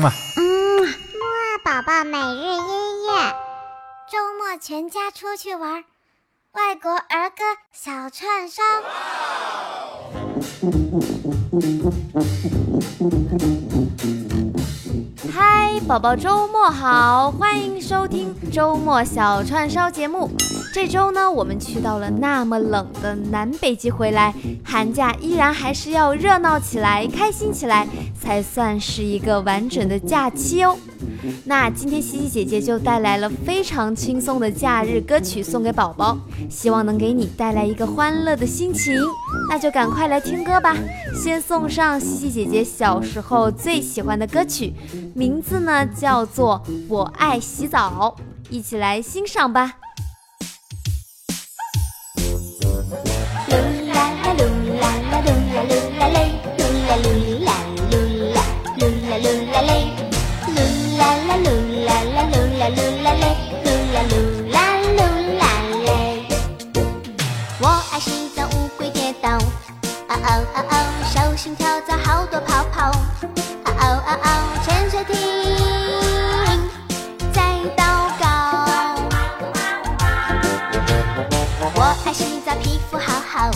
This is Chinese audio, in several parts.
嘛。嗯，木二宝宝每日音乐，周末全家出去玩，外国儿歌小串烧。嗨，宝宝周末好，欢迎收听周末小串烧节目。这周呢，我们去到了那么冷的南北极回来，寒假依然还是要热闹起来，开心起来，才算是一个完整的假期哦。那今天西西姐姐就带来了非常轻松的假日歌曲送给宝宝，希望能给你带来一个欢乐的心情。那就赶快来听歌吧，先送上西西姐姐小时候最喜欢的歌曲，名字呢叫做《我爱洗澡》，一起来欣赏吧。噜啦噜啦噜啦噜啦嘞，噜啦啦噜啦啦噜啦噜啦嘞，噜啦噜啦噜啦嘞。我爱洗澡，乌龟跌倒，哦哦哦哦，小心跳蚤好多泡泡，哦哦哦哦，潜水艇在祷告。我爱洗澡，皮肤好好。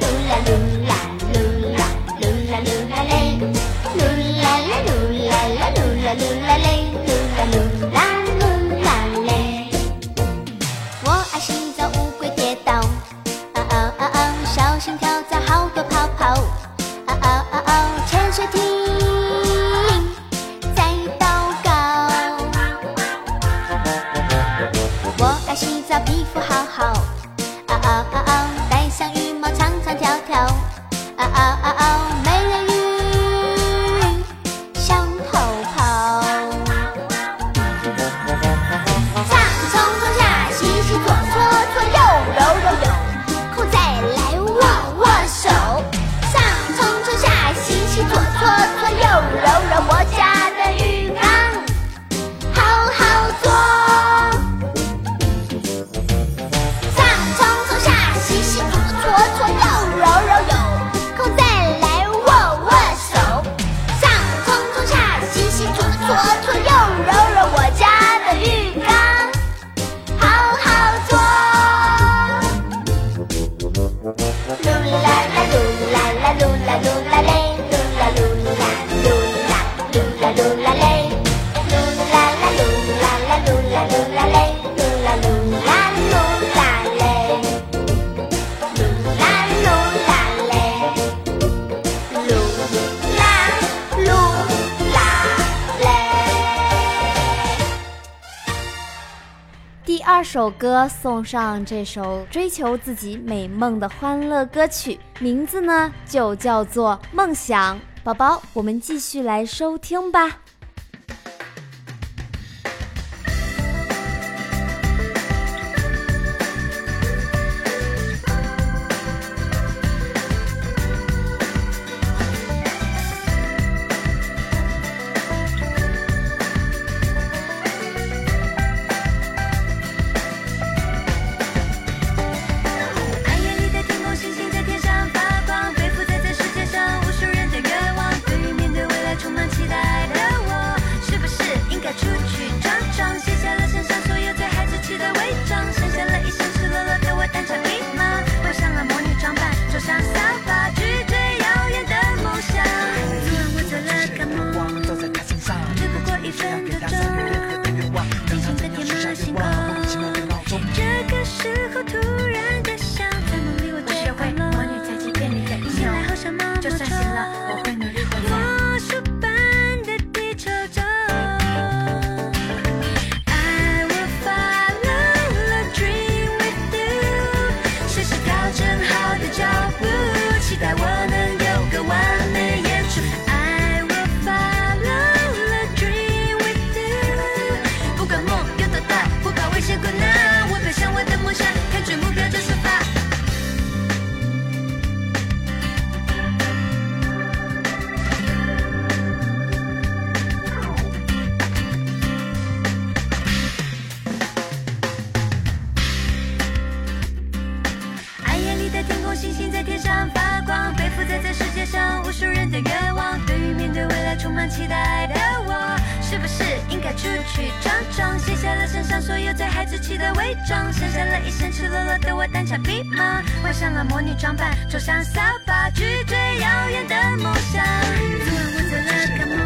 噜啦噜啦噜啦噜啦噜啦噜啦啦噜啦噜啦噜啦噜啦噜啦噜啦我爱洗澡乌龟跌倒小心跳蚤好多泡泡潜水艇在我爱洗澡皮肤好好。啊啊啊。二首歌送上这首追求自己美梦的欢乐歌曲，名字呢就叫做《梦想》。宝宝，我们继续来收听吧。闪发光，背负在这世界上无数人的愿望。对于面对未来充满期待的我，是不是应该出去闯闯？卸下了身上所有在孩子气的伪装，剩下了一身赤裸裸的我单枪匹马，换上了魔女装扮，坐上扫把去追遥远的梦想。昨晚我在那干嘛？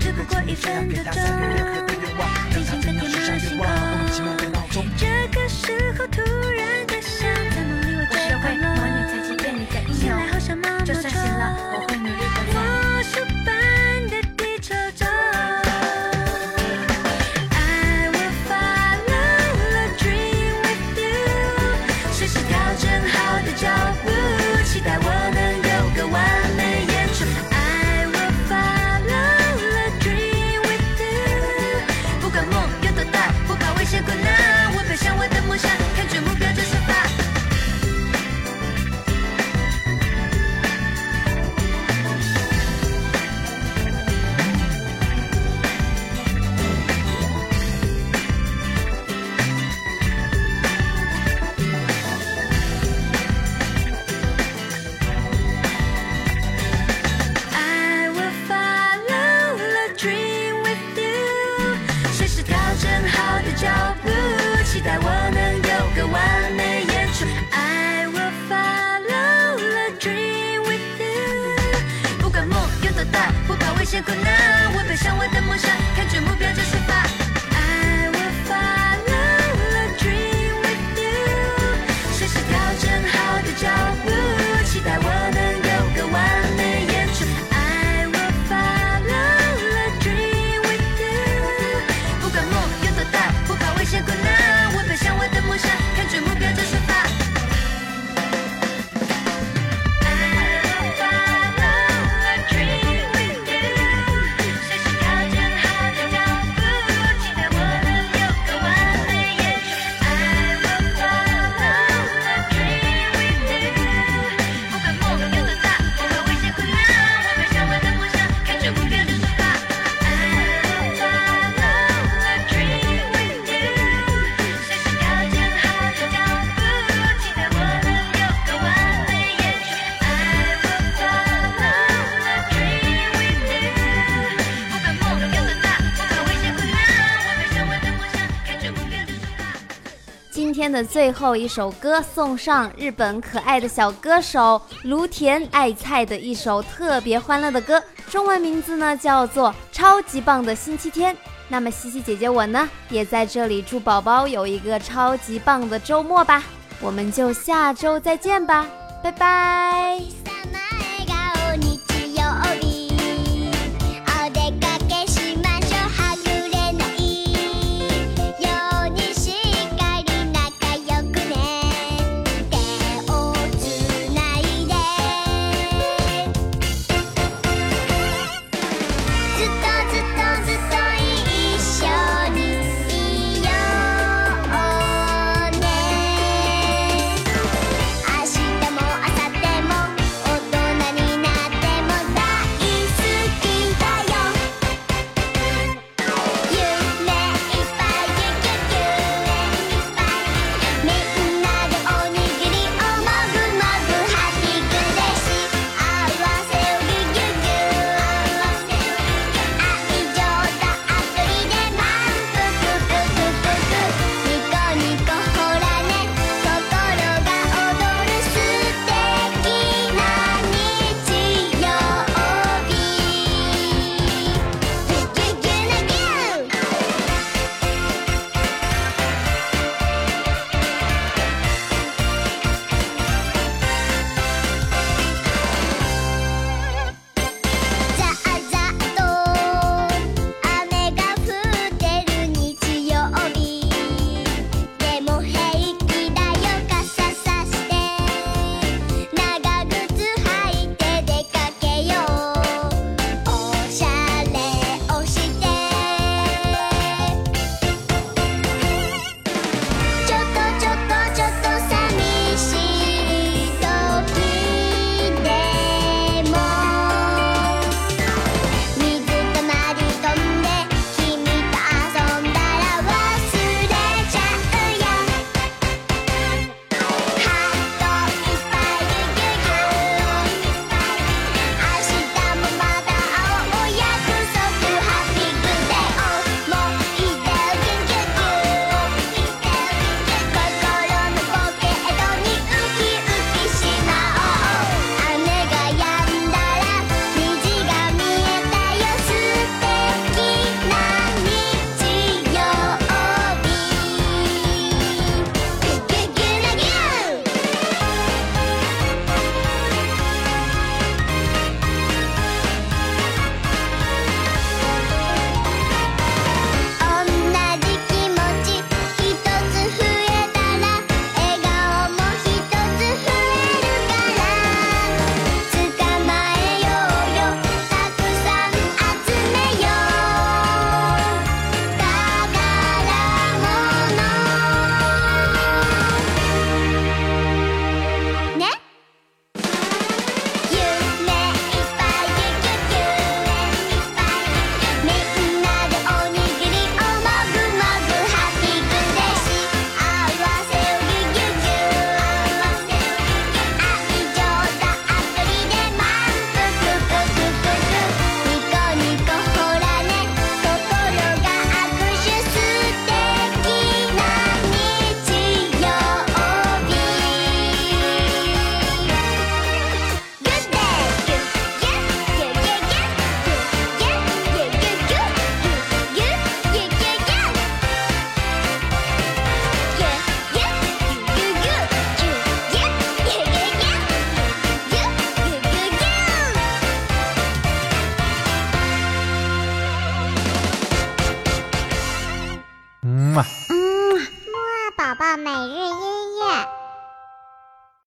只不过一分的钟。不怕危险困难，我背上我的梦想，看准的最后一首歌送上日本可爱的小歌手芦田爱菜的一首特别欢乐的歌，中文名字呢叫做《超级棒的星期天》。那么西西姐姐我呢也在这里祝宝宝有一个超级棒的周末吧，我们就下周再见吧，拜拜。